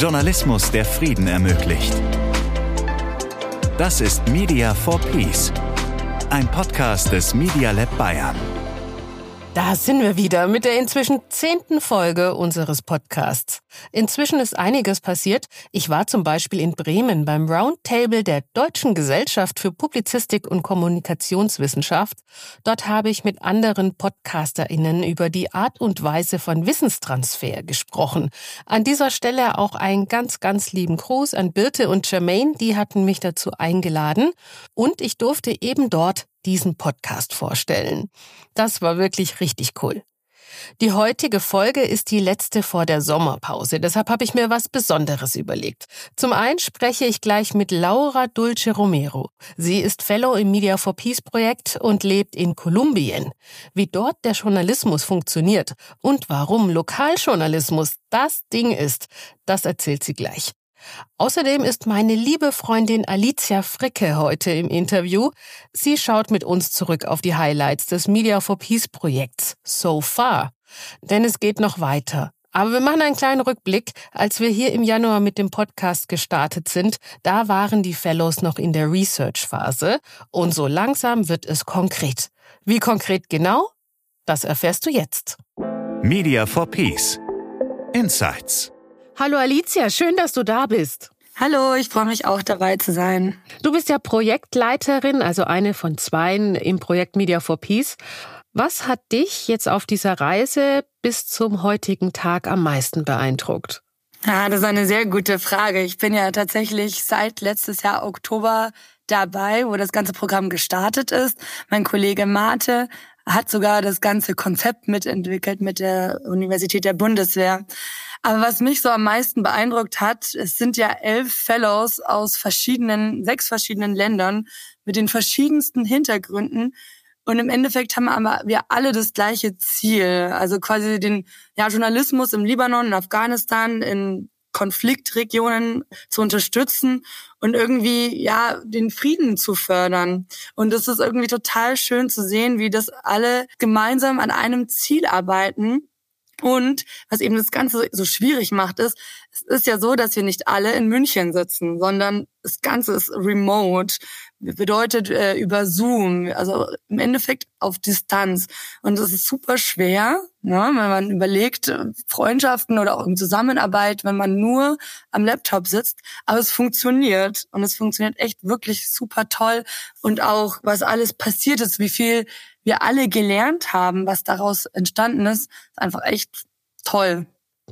Journalismus, der Frieden ermöglicht. Das ist Media for Peace, ein Podcast des Media Lab Bayern. Da sind wir wieder mit der inzwischen zehnten Folge unseres Podcasts. Inzwischen ist einiges passiert. Ich war zum Beispiel in Bremen beim Roundtable der Deutschen Gesellschaft für Publizistik und Kommunikationswissenschaft. Dort habe ich mit anderen PodcasterInnen über die Art und Weise von Wissenstransfer gesprochen. An dieser Stelle auch einen ganz, ganz lieben Gruß an Birte und Jermaine. Die hatten mich dazu eingeladen. Und ich durfte eben dort diesen Podcast vorstellen. Das war wirklich richtig cool. Die heutige Folge ist die letzte vor der Sommerpause, deshalb habe ich mir was Besonderes überlegt. Zum einen spreche ich gleich mit Laura Dulce Romero. Sie ist Fellow im Media for Peace Projekt und lebt in Kolumbien. Wie dort der Journalismus funktioniert und warum Lokaljournalismus das Ding ist, das erzählt sie gleich. Außerdem ist meine liebe Freundin Alicia Fricke heute im Interview. Sie schaut mit uns zurück auf die Highlights des Media for Peace Projekts So Far. Denn es geht noch weiter. Aber wir machen einen kleinen Rückblick. Als wir hier im Januar mit dem Podcast gestartet sind, da waren die Fellows noch in der Research-Phase und so langsam wird es konkret. Wie konkret genau? Das erfährst du jetzt. Media for Peace. Insights. Hallo Alicia, schön, dass du da bist. Hallo, ich freue mich auch dabei zu sein. Du bist ja Projektleiterin, also eine von zweien im Projekt Media for Peace. Was hat dich jetzt auf dieser Reise bis zum heutigen Tag am meisten beeindruckt? Ja, das ist eine sehr gute Frage. Ich bin ja tatsächlich seit letztes Jahr Oktober dabei, wo das ganze Programm gestartet ist. Mein Kollege Mate hat sogar das ganze Konzept mitentwickelt mit der Universität der Bundeswehr. Aber was mich so am meisten beeindruckt hat, es sind ja elf Fellows aus verschiedenen, sechs verschiedenen Ländern mit den verschiedensten Hintergründen. Und im Endeffekt haben aber wir alle das gleiche Ziel. Also quasi den ja, Journalismus im Libanon, in Afghanistan, in Konfliktregionen zu unterstützen und irgendwie ja den Frieden zu fördern. Und es ist irgendwie total schön zu sehen, wie das alle gemeinsam an einem Ziel arbeiten und was eben das Ganze so schwierig macht, ist, es ist ja so, dass wir nicht alle in München sitzen, sondern das Ganze ist remote, bedeutet äh, über Zoom, also im Endeffekt auf Distanz. Und das ist super schwer, ne, wenn man überlegt, äh, Freundschaften oder auch in Zusammenarbeit, wenn man nur am Laptop sitzt. Aber es funktioniert und es funktioniert echt wirklich super toll. Und auch, was alles passiert ist, wie viel wir alle gelernt haben, was daraus entstanden ist, ist einfach echt toll.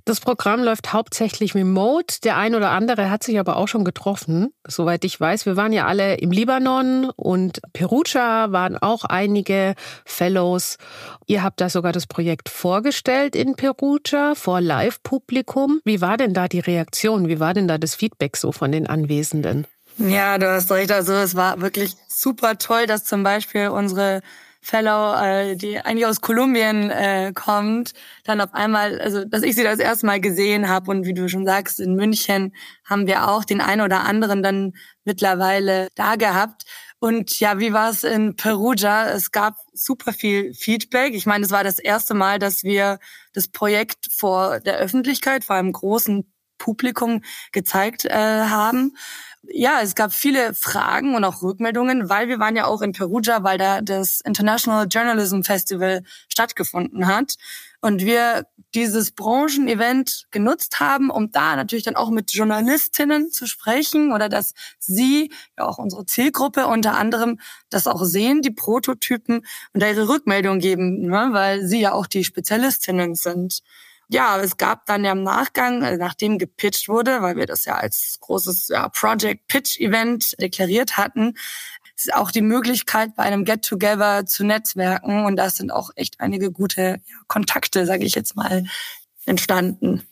Das Programm läuft hauptsächlich remote. Der ein oder andere hat sich aber auch schon getroffen, soweit ich weiß. Wir waren ja alle im Libanon und Perugia waren auch einige Fellows. Ihr habt da sogar das Projekt vorgestellt in Perugia vor Live-Publikum. Wie war denn da die Reaktion? Wie war denn da das Feedback so von den Anwesenden? Ja, du hast recht. Also es war wirklich super toll, dass zum Beispiel unsere Fellow, äh, die eigentlich aus Kolumbien äh, kommt, dann auf einmal, also dass ich sie das erste Mal gesehen habe und wie du schon sagst, in München haben wir auch den einen oder anderen dann mittlerweile da gehabt. Und ja, wie war es in Perugia? Es gab super viel Feedback. Ich meine, es war das erste Mal, dass wir das Projekt vor der Öffentlichkeit, vor einem großen Publikum gezeigt äh, haben. Ja, es gab viele Fragen und auch Rückmeldungen, weil wir waren ja auch in Perugia, weil da das International Journalism Festival stattgefunden hat und wir dieses Branchenevent genutzt haben, um da natürlich dann auch mit Journalistinnen zu sprechen oder dass sie, ja auch unsere Zielgruppe unter anderem, das auch sehen, die Prototypen und da ihre Rückmeldung geben, ne, weil sie ja auch die Spezialistinnen sind ja, es gab dann ja im Nachgang, äh, nachdem gepitcht wurde, weil wir das ja als großes ja, Project Pitch Event deklariert hatten, ist auch die Möglichkeit, bei einem Get-Together zu netzwerken. Und da sind auch echt einige gute ja, Kontakte, sage ich jetzt mal, entstanden.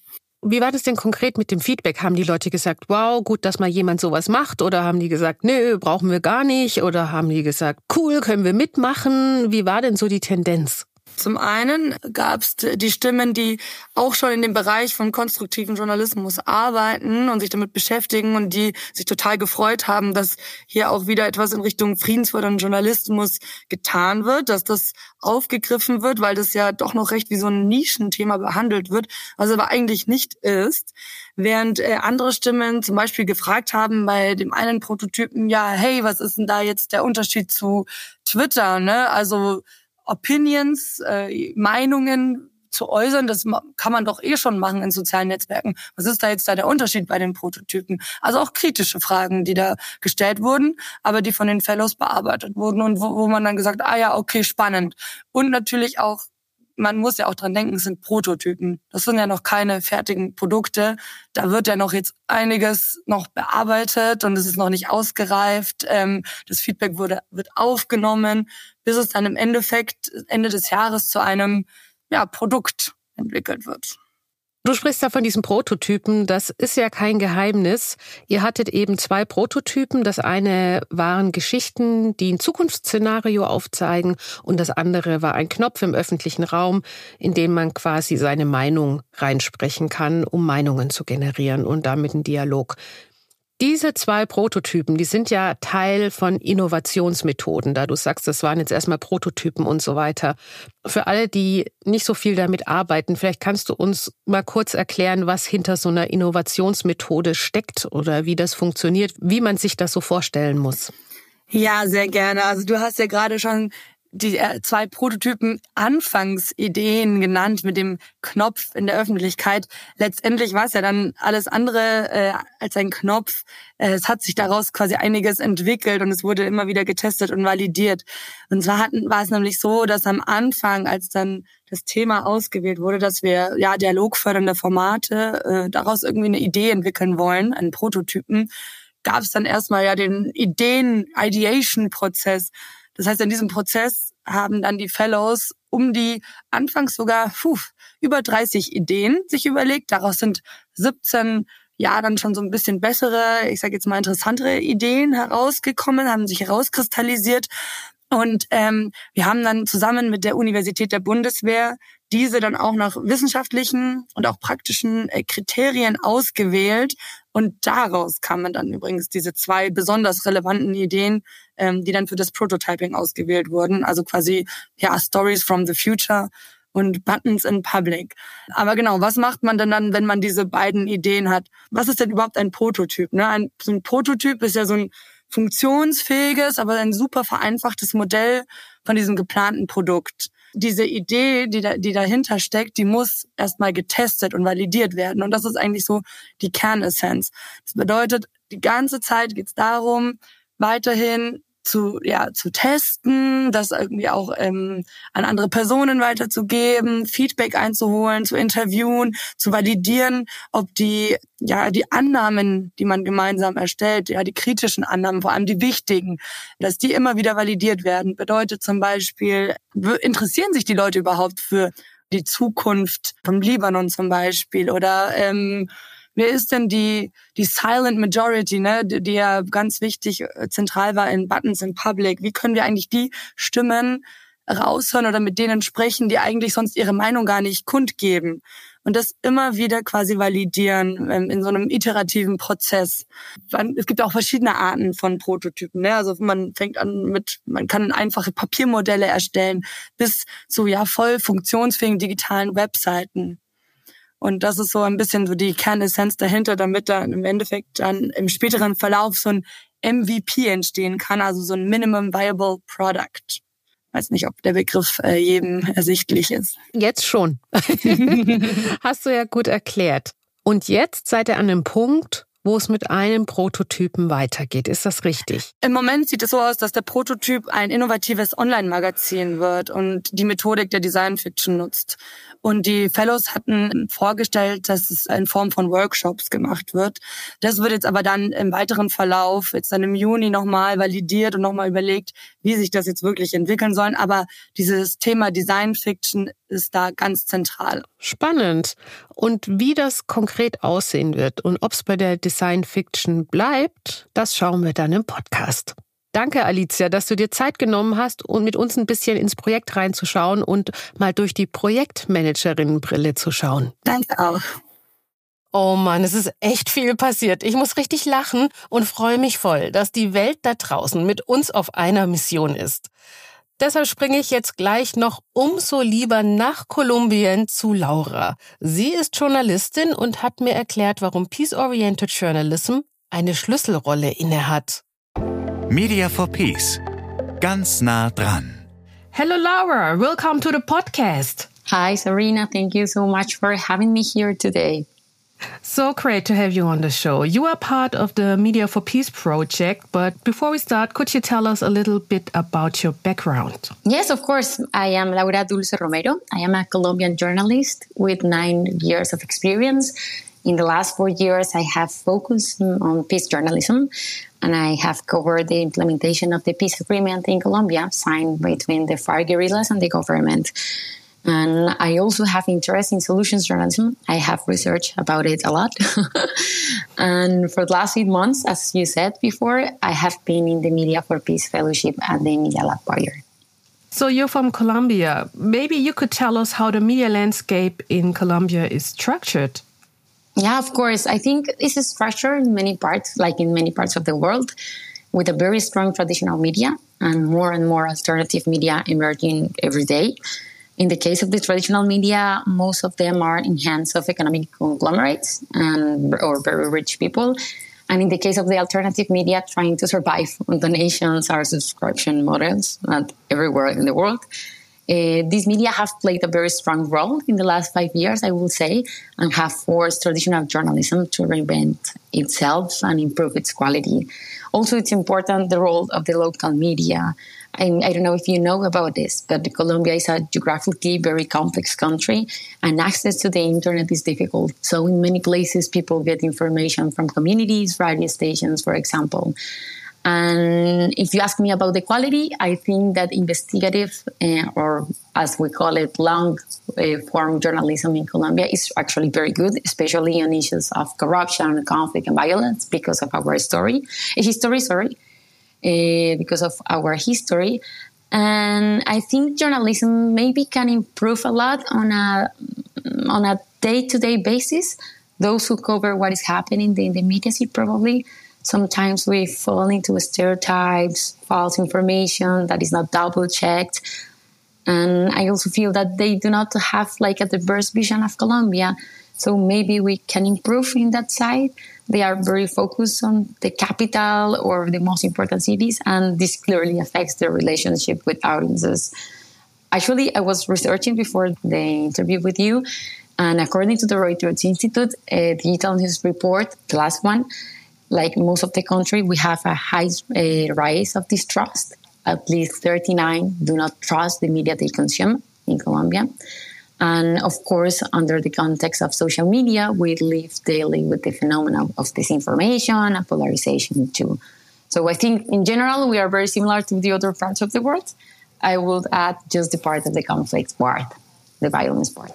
Wie war das denn konkret mit dem Feedback? Haben die Leute gesagt, wow, gut, dass mal jemand sowas macht? Oder haben die gesagt, nö, brauchen wir gar nicht? Oder haben die gesagt, cool, können wir mitmachen? Wie war denn so die Tendenz? Zum einen gab es die Stimmen, die auch schon in dem Bereich von konstruktiven Journalismus arbeiten und sich damit beschäftigen und die sich total gefreut haben, dass hier auch wieder etwas in Richtung friedensfördernden Journalismus getan wird, dass das aufgegriffen wird, weil das ja doch noch recht wie so ein Nischenthema behandelt wird, was aber eigentlich nicht ist. Während äh, andere Stimmen zum Beispiel gefragt haben bei dem einen Prototypen, ja, hey, was ist denn da jetzt der Unterschied zu Twitter, ne? Also Opinions, äh, Meinungen zu äußern, das kann man doch eh schon machen in sozialen Netzwerken. Was ist da jetzt da der Unterschied bei den Prototypen? Also auch kritische Fragen, die da gestellt wurden, aber die von den Fellows bearbeitet wurden und wo, wo man dann gesagt, ah ja, okay, spannend. Und natürlich auch man muss ja auch dran denken, es sind Prototypen. Das sind ja noch keine fertigen Produkte. Da wird ja noch jetzt einiges noch bearbeitet und es ist noch nicht ausgereift. Ähm, das Feedback wurde, wird aufgenommen, bis es dann im Endeffekt Ende des Jahres zu einem ja, Produkt entwickelt wird. Du sprichst da von diesen Prototypen. Das ist ja kein Geheimnis. Ihr hattet eben zwei Prototypen. Das eine waren Geschichten, die ein Zukunftsszenario aufzeigen und das andere war ein Knopf im öffentlichen Raum, in dem man quasi seine Meinung reinsprechen kann, um Meinungen zu generieren und damit einen Dialog. Diese zwei Prototypen, die sind ja Teil von Innovationsmethoden, da du sagst, das waren jetzt erstmal Prototypen und so weiter. Für alle, die nicht so viel damit arbeiten, vielleicht kannst du uns mal kurz erklären, was hinter so einer Innovationsmethode steckt oder wie das funktioniert, wie man sich das so vorstellen muss. Ja, sehr gerne. Also du hast ja gerade schon die äh, zwei Prototypen Anfangsideen genannt mit dem Knopf in der Öffentlichkeit. Letztendlich war es ja dann alles andere äh, als ein Knopf. Äh, es hat sich daraus quasi einiges entwickelt und es wurde immer wieder getestet und validiert. Und zwar hatten, war es nämlich so, dass am Anfang, als dann das Thema ausgewählt wurde, dass wir ja dialogfördernde Formate äh, daraus irgendwie eine Idee entwickeln wollen, einen Prototypen, gab es dann erstmal ja den Ideen-Ideation-Prozess das heißt, in diesem Prozess haben dann die Fellows um die anfangs sogar puh, über 30 Ideen sich überlegt. Daraus sind 17 ja dann schon so ein bisschen bessere, ich sage jetzt mal interessantere Ideen herausgekommen, haben sich herauskristallisiert. Und ähm, wir haben dann zusammen mit der Universität der Bundeswehr diese dann auch nach wissenschaftlichen und auch praktischen äh, Kriterien ausgewählt. Und daraus kamen dann übrigens diese zwei besonders relevanten Ideen, ähm, die dann für das Prototyping ausgewählt wurden. Also quasi ja Stories from the Future und Buttons in Public. Aber genau, was macht man denn dann, wenn man diese beiden Ideen hat? Was ist denn überhaupt ein Prototyp? Ne? Ein, so ein Prototyp ist ja so ein funktionsfähiges, aber ein super vereinfachtes Modell von diesem geplanten Produkt diese Idee, die, da, die dahinter steckt, die muss erstmal getestet und validiert werden. Und das ist eigentlich so die Kernessenz. Das bedeutet, die ganze Zeit geht es darum, weiterhin zu, ja, zu testen, das irgendwie auch ähm, an andere Personen weiterzugeben, Feedback einzuholen, zu interviewen, zu validieren, ob die, ja, die Annahmen, die man gemeinsam erstellt, ja, die kritischen Annahmen, vor allem die wichtigen, dass die immer wieder validiert werden. Bedeutet zum Beispiel, interessieren sich die Leute überhaupt für die Zukunft vom Libanon zum Beispiel oder ähm, Wer ist denn die, die Silent Majority, ne, die, die ja ganz wichtig äh, zentral war in Buttons in Public? Wie können wir eigentlich die Stimmen raushören oder mit denen sprechen, die eigentlich sonst ihre Meinung gar nicht kundgeben? Und das immer wieder quasi validieren ähm, in so einem iterativen Prozess. Es gibt auch verschiedene Arten von Prototypen. Ne? Also man fängt an mit, man kann einfache Papiermodelle erstellen bis zu ja voll funktionsfähigen digitalen Webseiten. Und das ist so ein bisschen so die Kernessenz dahinter, damit dann im Endeffekt dann im späteren Verlauf so ein MVP entstehen kann, also so ein Minimum Viable Product. Weiß nicht, ob der Begriff äh, jedem ersichtlich ist. Jetzt schon. Hast du ja gut erklärt. Und jetzt seid ihr an einem Punkt, wo es mit einem Prototypen weitergeht. Ist das richtig? Im Moment sieht es so aus, dass der Prototyp ein innovatives Online-Magazin wird und die Methodik der Design Fiction nutzt. Und die Fellows hatten vorgestellt, dass es in Form von Workshops gemacht wird. Das wird jetzt aber dann im weiteren Verlauf, jetzt dann im Juni nochmal validiert und nochmal überlegt, wie sich das jetzt wirklich entwickeln soll. Aber dieses Thema Design Fiction ist da ganz zentral. Spannend. Und wie das konkret aussehen wird und ob es bei der Design Fiction bleibt, das schauen wir dann im Podcast. Danke, Alicia, dass du dir Zeit genommen hast, um mit uns ein bisschen ins Projekt reinzuschauen und mal durch die Projektmanagerinnenbrille zu schauen. Danke auch. Oh Mann, es ist echt viel passiert. Ich muss richtig lachen und freue mich voll, dass die Welt da draußen mit uns auf einer Mission ist. Deshalb springe ich jetzt gleich noch umso lieber nach Kolumbien zu Laura. Sie ist Journalistin und hat mir erklärt, warum Peace-Oriented Journalism eine Schlüsselrolle innehat. Media for Peace. Ganz nah dran. Hello Laura, welcome to the podcast. Hi Serena, thank you so much for having me here today. So great to have you on the show. You are part of the Media for Peace project, but before we start, could you tell us a little bit about your background? Yes, of course. I am Laura Dulce Romero. I am a Colombian journalist with nine years of experience. In the last four years, I have focused on peace journalism and I have covered the implementation of the peace agreement in Colombia signed between the FARC guerrillas and the government. And I also have interest in solutions journalism. I have researched about it a lot. and for the last eight months, as you said before, I have been in the Media for Peace Fellowship at the Media Lab Bayer. So you're from Colombia. Maybe you could tell us how the media landscape in Colombia is structured. Yeah, of course. I think this is structured in many parts, like in many parts of the world, with a very strong traditional media and more and more alternative media emerging every day. In the case of the traditional media, most of them are in hands of economic conglomerates and or very rich people. And in the case of the alternative media, trying to survive on donations or subscription models, not everywhere in the world. Uh, these media have played a very strong role in the last five years, I will say, and have forced traditional journalism to reinvent itself and improve its quality. Also, it's important the role of the local media I, I don't know if you know about this, but Colombia is a geographically very complex country and access to the internet is difficult. So, in many places, people get information from communities, radio stations, for example. And if you ask me about the quality, I think that investigative, uh, or as we call it, long uh, form journalism in Colombia is actually very good, especially on issues of corruption, conflict, and violence because of our story, history, sorry uh, because of our history. And I think journalism maybe can improve a lot on a on a day to day basis. Those who cover what is happening in the media probably sometimes we fall into stereotypes, false information that is not double checked. And I also feel that they do not have like a diverse vision of Colombia. So maybe we can improve in that side. They are very focused on the capital or the most important cities, and this clearly affects their relationship with audiences. Actually, I was researching before the interview with you, and according to the Reuters Institute a digital news report, the last one, like most of the country, we have a high uh, rise of distrust. At least 39 do not trust the media they consume in Colombia. And of course, under the context of social media, we live daily with the phenomenon of disinformation and polarization too. So I think in general, we are very similar to the other parts of the world. I would add just the part of the conflict part, the violence part.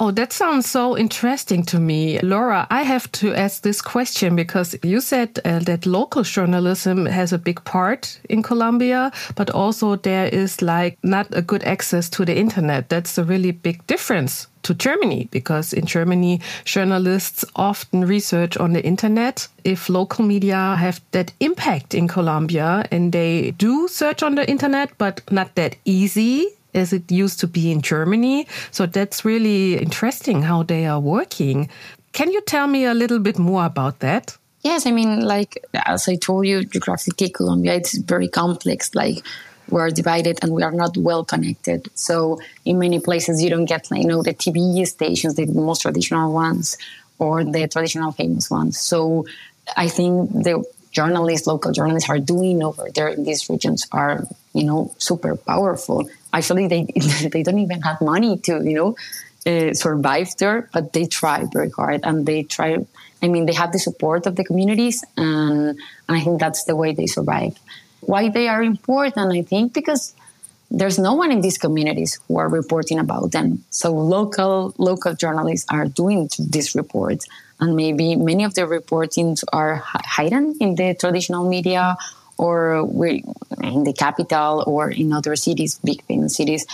Oh, that sounds so interesting to me. Laura, I have to ask this question because you said uh, that local journalism has a big part in Colombia, but also there is like not a good access to the internet. That's a really big difference to Germany because in Germany, journalists often research on the internet. If local media have that impact in Colombia and they do search on the internet, but not that easy as it used to be in Germany. So that's really interesting how they are working. Can you tell me a little bit more about that? Yes, I mean, like as I told you, geographically, Colombia it's very complex. Like we're divided and we are not well connected. So in many places, you don't get, you know, the TV stations, the most traditional ones, or the traditional famous ones. So I think the journalists, local journalists, are doing over there in these regions are, you know, super powerful actually they they don't even have money to you know uh, survive there, but they try very hard and they try. I mean, they have the support of the communities, and, and I think that's the way they survive. Why they are important, I think, because there's no one in these communities who are reporting about them. So local local journalists are doing this report, and maybe many of the reportings are hidden in the traditional media or in the capital or in other cities, big cities,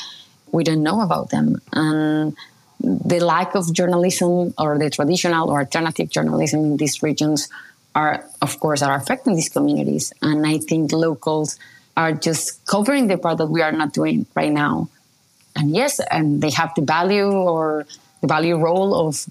we don't know about them. And the lack of journalism or the traditional or alternative journalism in these regions are, of course, are affecting these communities. And I think locals are just covering the part that we are not doing right now. And yes, and they have the value or value role of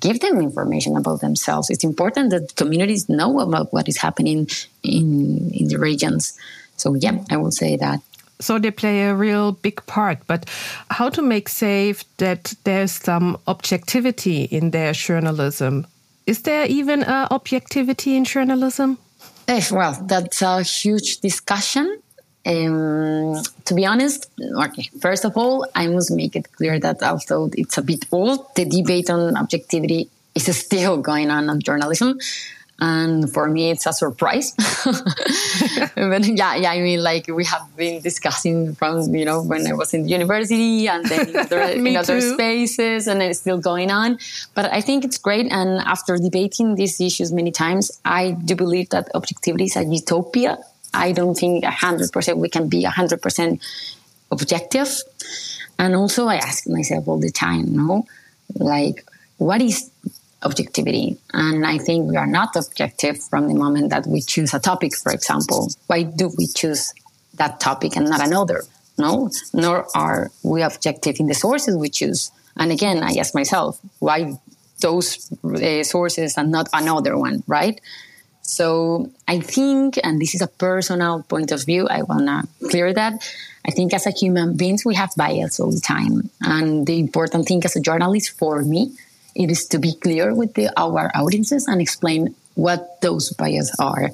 give them information about themselves. It's important that communities know about what is happening in in the regions. So yeah, I would say that. So they play a real big part. But how to make safe that there's some objectivity in their journalism? Is there even a objectivity in journalism? Eh, well, that's a huge discussion. Um, to be honest, okay, first of all, I must make it clear that although it's a bit old, the debate on objectivity is still going on in journalism. And for me, it's a surprise. but yeah, yeah, I mean, like we have been discussing from, you know, when I was in university and then in other, in other spaces and it's still going on. But I think it's great. And after debating these issues many times, I do believe that objectivity is a utopia I don't think 100% we can be 100% objective. And also, I ask myself all the time, no, like, what is objectivity? And I think we are not objective from the moment that we choose a topic, for example. Why do we choose that topic and not another? No, nor are we objective in the sources we choose. And again, I ask myself, why those uh, sources and not another one, right? So I think, and this is a personal point of view, I want to clear that. I think as a human beings, we have bias all the time. And the important thing as a journalist for me, it is to be clear with the, our audiences and explain what those biases are.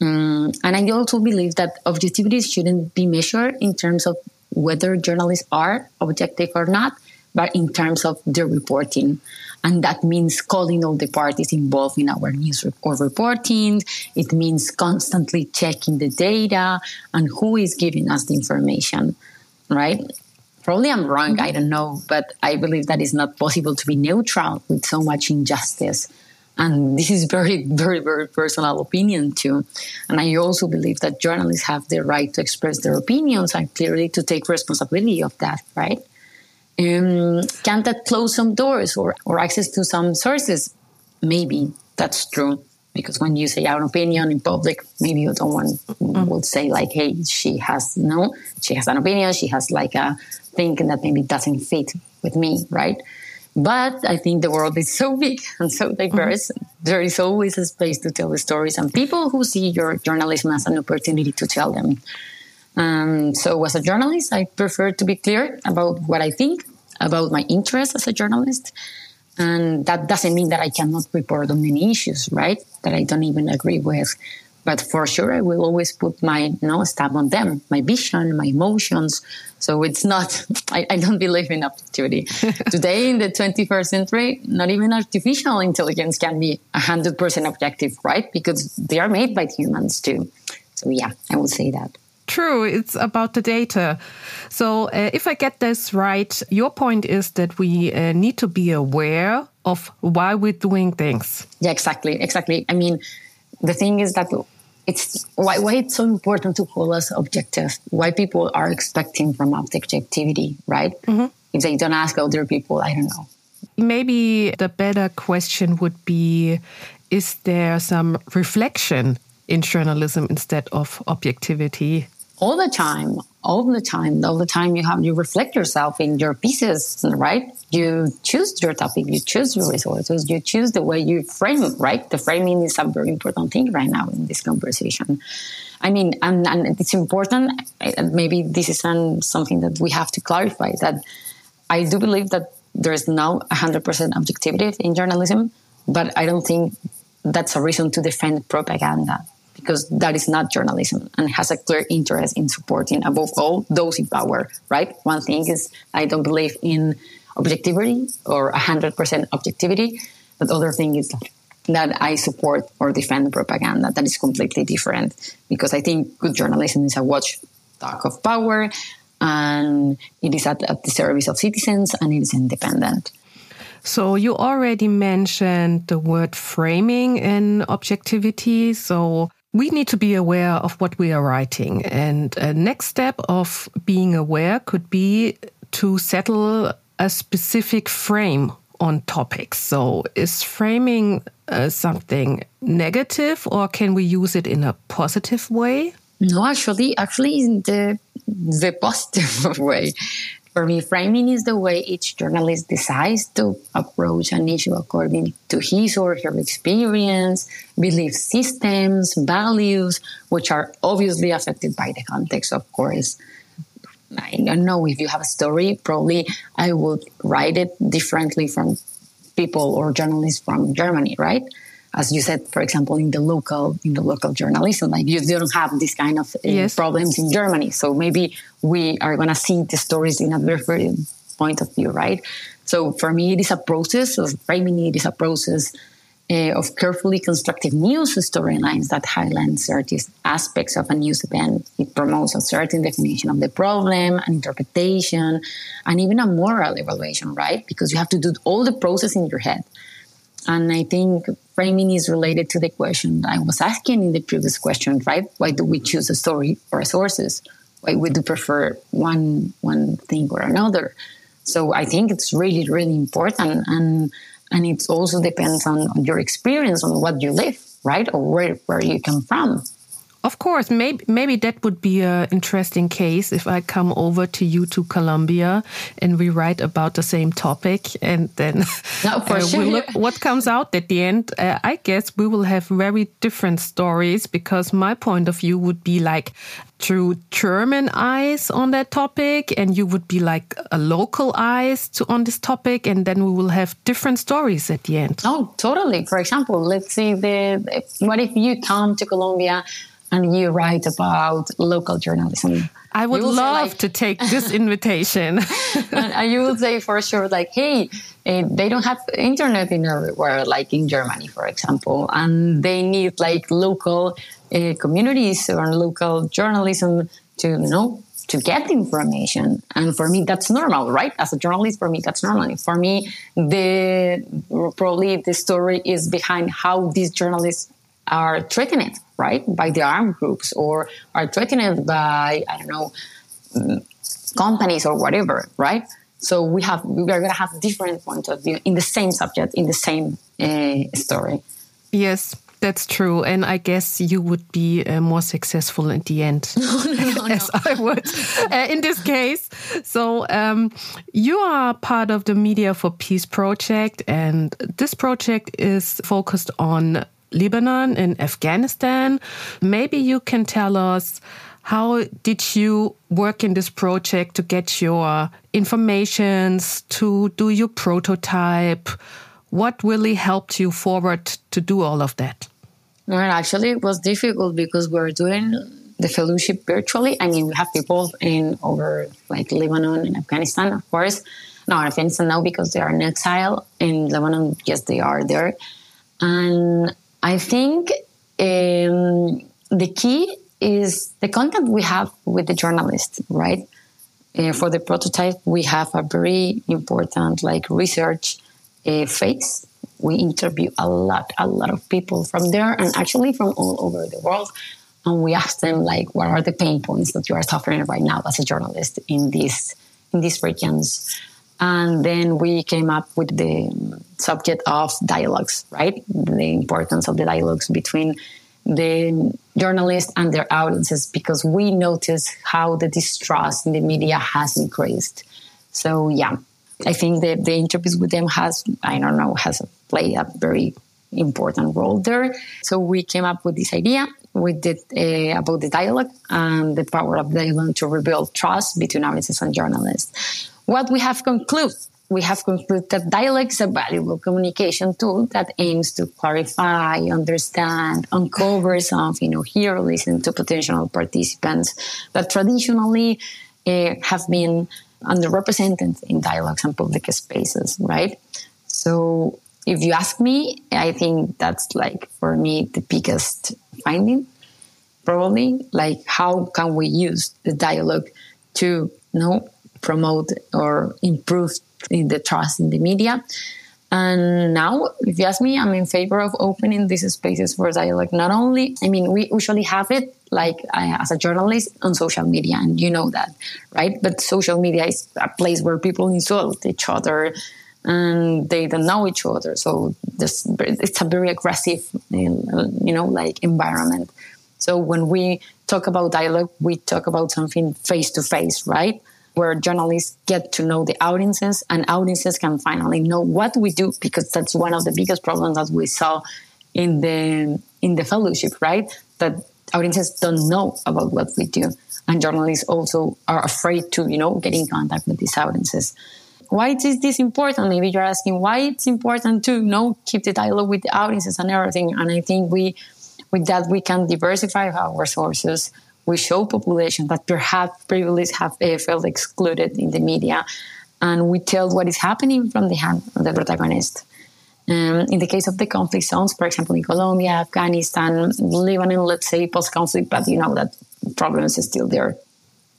Um, and I also believe that objectivity shouldn't be measured in terms of whether journalists are objective or not, but in terms of the reporting. And that means calling all the parties involved in our news or reporting. It means constantly checking the data and who is giving us the information, right? Probably I'm wrong, I don't know, but I believe that it's not possible to be neutral with so much injustice. And this is very, very, very personal opinion too. And I also believe that journalists have the right to express their opinions and clearly to take responsibility of that, right? Um, can that close some doors or, or access to some sources? Maybe that's true. Because when you say our opinion in public, maybe you don't want mm. will say like, "Hey, she has no, she has an opinion. She has like a thing that maybe doesn't fit with me, right?" But I think the world is so big and so diverse. Mm. There is always a space to tell the stories, and people who see your journalism as an opportunity to tell them. Um, so, as a journalist, I prefer to be clear about what I think, about my interests as a journalist. And that doesn't mean that I cannot report on many issues, right? That I don't even agree with. But for sure, I will always put my you know, stamp on them, my vision, my emotions. So it's not, I, I don't believe in objectivity. Today, in the 21st century, not even artificial intelligence can be 100% objective, right? Because they are made by humans too. So yeah, I would say that. True, it's about the data. So, uh, if I get this right, your point is that we uh, need to be aware of why we're doing things. Yeah, exactly, exactly. I mean, the thing is that it's why, why it's so important to call us objective. Why people are expecting from objectivity, right? Mm -hmm. If they don't ask other people, I don't know. Maybe the better question would be: Is there some reflection in journalism instead of objectivity? All the time, all the time, all the time you have you reflect yourself in your pieces, right? You choose your topic, you choose your resources, you choose the way you frame, right? The framing is a very important thing right now in this conversation. I mean, and, and it's important. Maybe this is something that we have to clarify that I do believe that there is now 100% objectivity in journalism, but I don't think that's a reason to defend propaganda because that is not journalism and has a clear interest in supporting, above all, those in power, right? One thing is, I don't believe in objectivity or 100% objectivity. But the other thing is that I support or defend propaganda. That is completely different because I think good journalism is a watchdog of power and it is at, at the service of citizens and it is independent. So you already mentioned the word framing in objectivity. So we need to be aware of what we are writing. And a next step of being aware could be to settle a specific frame on topics. So, is framing uh, something negative or can we use it in a positive way? No, actually, actually, in the the positive way. For me, framing is the way each journalist decides to approach an issue according to his or her experience, belief systems, values, which are obviously affected by the context, of course. I don't know if you have a story, probably I would write it differently from people or journalists from Germany, right? As you said, for example, in the local in the local journalism, like you don't have this kind of uh, yes. problems in Germany. So maybe we are gonna see the stories in a different point of view, right? So for me, it is a process of framing. It is a process uh, of carefully constructed news storylines that highlight certain aspects of a news event. It promotes a certain definition of the problem, an interpretation, and even a moral evaluation, right? Because you have to do all the process in your head. And I think framing is related to the question I was asking in the previous question, right? Why do we choose a story or a sources? Why would you prefer one one thing or another? So I think it's really, really important and and it also depends on, on your experience, on what you live, right? Or where, where you come from. Of course, maybe maybe that would be an interesting case if I come over to you to Colombia and we write about the same topic, and then no, uh, sure. we look what comes out at the end. Uh, I guess we will have very different stories because my point of view would be like through German eyes on that topic, and you would be like a local eyes to on this topic, and then we will have different stories at the end. Oh, totally. For example, let's see the what if you come to Colombia and you write about local journalism. I would love like, to take this invitation. and you would say for sure, like, hey, uh, they don't have internet in everywhere, like in Germany, for example, and they need like local uh, communities or local journalism to you know to get information. And for me, that's normal, right? As a journalist, for me, that's normal. For me, the probably the story is behind how these journalists are threatened, right, by the armed groups or are threatened by, I don't know, companies or whatever, right? So we have we are going to have different points of view in the same subject, in the same uh, story. Yes, that's true. And I guess you would be uh, more successful in the end, no, no, as I would uh, in this case. So, um, you are part of the Media for Peace project, and this project is focused on Lebanon and Afghanistan. Maybe you can tell us how did you work in this project to get your informations, to do your prototype? What really helped you forward to do all of that? Well, actually, it was difficult because we're doing the fellowship virtually. I mean, we have people in over like Lebanon and Afghanistan, of course. No, Afghanistan now because they are in exile. In Lebanon, yes, they are there. And I think um, the key is the contact we have with the journalist, right? Uh, for the prototype, we have a very important like research uh, phase. We interview a lot, a lot of people from there and actually from all over the world. And we ask them like, what are the pain points that you are suffering right now as a journalist in these in these regions? And then we came up with the subject of dialogues, right? The importance of the dialogues between the journalists and their audiences because we notice how the distrust in the media has increased. So yeah, I think that the interviews with them has, I don't know, has played a very important role there. So we came up with this idea. We did uh, about the dialogue and the power of dialogue to rebuild trust between audiences and journalists. What we have concluded we have concluded that dialogue is a valuable communication tool that aims to clarify, understand, uncover something, or hear, listen to potential participants that traditionally uh, have been underrepresented in dialogues and public spaces, right? So, if you ask me, I think that's like for me the biggest finding, probably. Like, how can we use the dialogue to you know promote or improve the trust in the media. And now, if you ask me, I'm in favor of opening these spaces for dialogue. Not only, I mean, we usually have it like uh, as a journalist on social media, and you know that, right? But social media is a place where people insult each other and they don't know each other. So this, it's a very aggressive, you know, like environment. So when we talk about dialogue, we talk about something face to face, right? Where journalists get to know the audiences and audiences can finally know what we do because that's one of the biggest problems that we saw in the in the fellowship right? That audiences don't know about what we do and journalists also are afraid to you know get in contact with these audiences. Why is this important? Maybe you're asking why it's important to you know keep the dialogue with the audiences and everything. And i think we with that we can diversify our sources we show population that perhaps previously have uh, felt excluded in the media, and we tell what is happening from the hand of the protagonist. Um, in the case of the conflict zones, for example, in Colombia, Afghanistan, Lebanon, let's say post-conflict, but you know that problems is still there.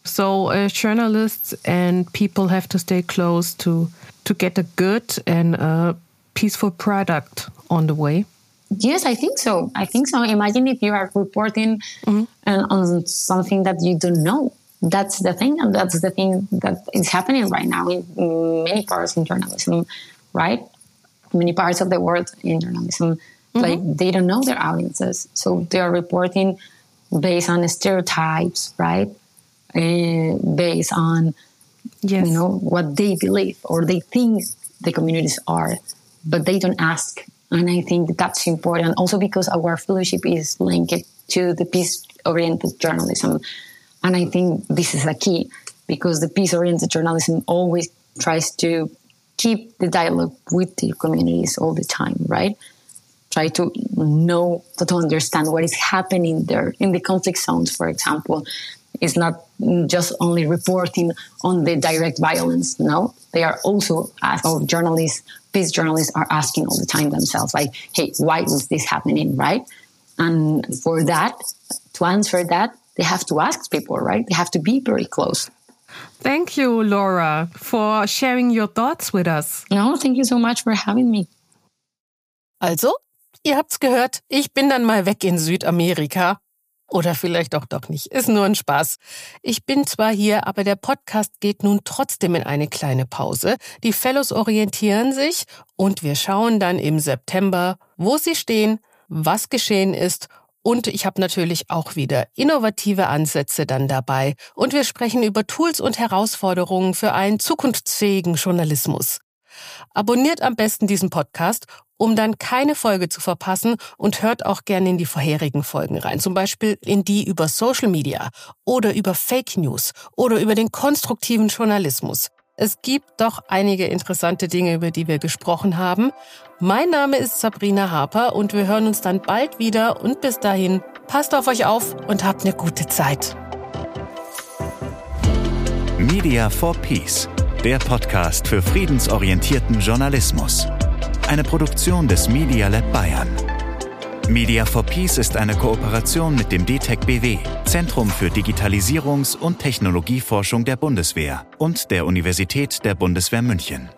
So uh, journalists and people have to stay close to to get a good and peaceful product on the way. Yes, I think so. I think so. Imagine if you are reporting mm-hmm. on something that you don't know. That's the thing, and that's the thing that is happening right now in many parts in journalism, right? Many parts of the world in journalism, mm-hmm. like they don't know their audiences, so they are reporting based on stereotypes, right? Uh, based on yes. you know what they believe or they think the communities are, but they don't ask and I think that's important also because our fellowship is linked to the peace oriented journalism. And I think this is the key because the peace oriented journalism always tries to keep the dialogue with the communities all the time, right? Try to know, to understand what is happening there in the conflict zones, for example. It's not just only reporting on the direct violence. No, they are also, as our journalists, peace journalists are asking all the time themselves, like, hey, why is this happening, right? And for that, to answer that, they have to ask people, right? They have to be very close. Thank you, Laura, for sharing your thoughts with us. No, thank you so much for having me. Also, ihr habt's gehört, ich bin dann mal weg in Südamerika. Oder vielleicht auch doch nicht. Ist nur ein Spaß. Ich bin zwar hier, aber der Podcast geht nun trotzdem in eine kleine Pause. Die Fellows orientieren sich und wir schauen dann im September, wo sie stehen, was geschehen ist und ich habe natürlich auch wieder innovative Ansätze dann dabei. Und wir sprechen über Tools und Herausforderungen für einen zukunftsfähigen Journalismus. Abonniert am besten diesen Podcast um dann keine Folge zu verpassen und hört auch gerne in die vorherigen Folgen rein. Zum Beispiel in die über Social Media oder über Fake News oder über den konstruktiven Journalismus. Es gibt doch einige interessante Dinge, über die wir gesprochen haben. Mein Name ist Sabrina Harper und wir hören uns dann bald wieder und bis dahin passt auf euch auf und habt eine gute Zeit. Media for Peace, der Podcast für friedensorientierten Journalismus eine Produktion des Media Lab Bayern. Media for Peace ist eine Kooperation mit dem DTEC BW, Zentrum für Digitalisierungs- und Technologieforschung der Bundeswehr und der Universität der Bundeswehr München.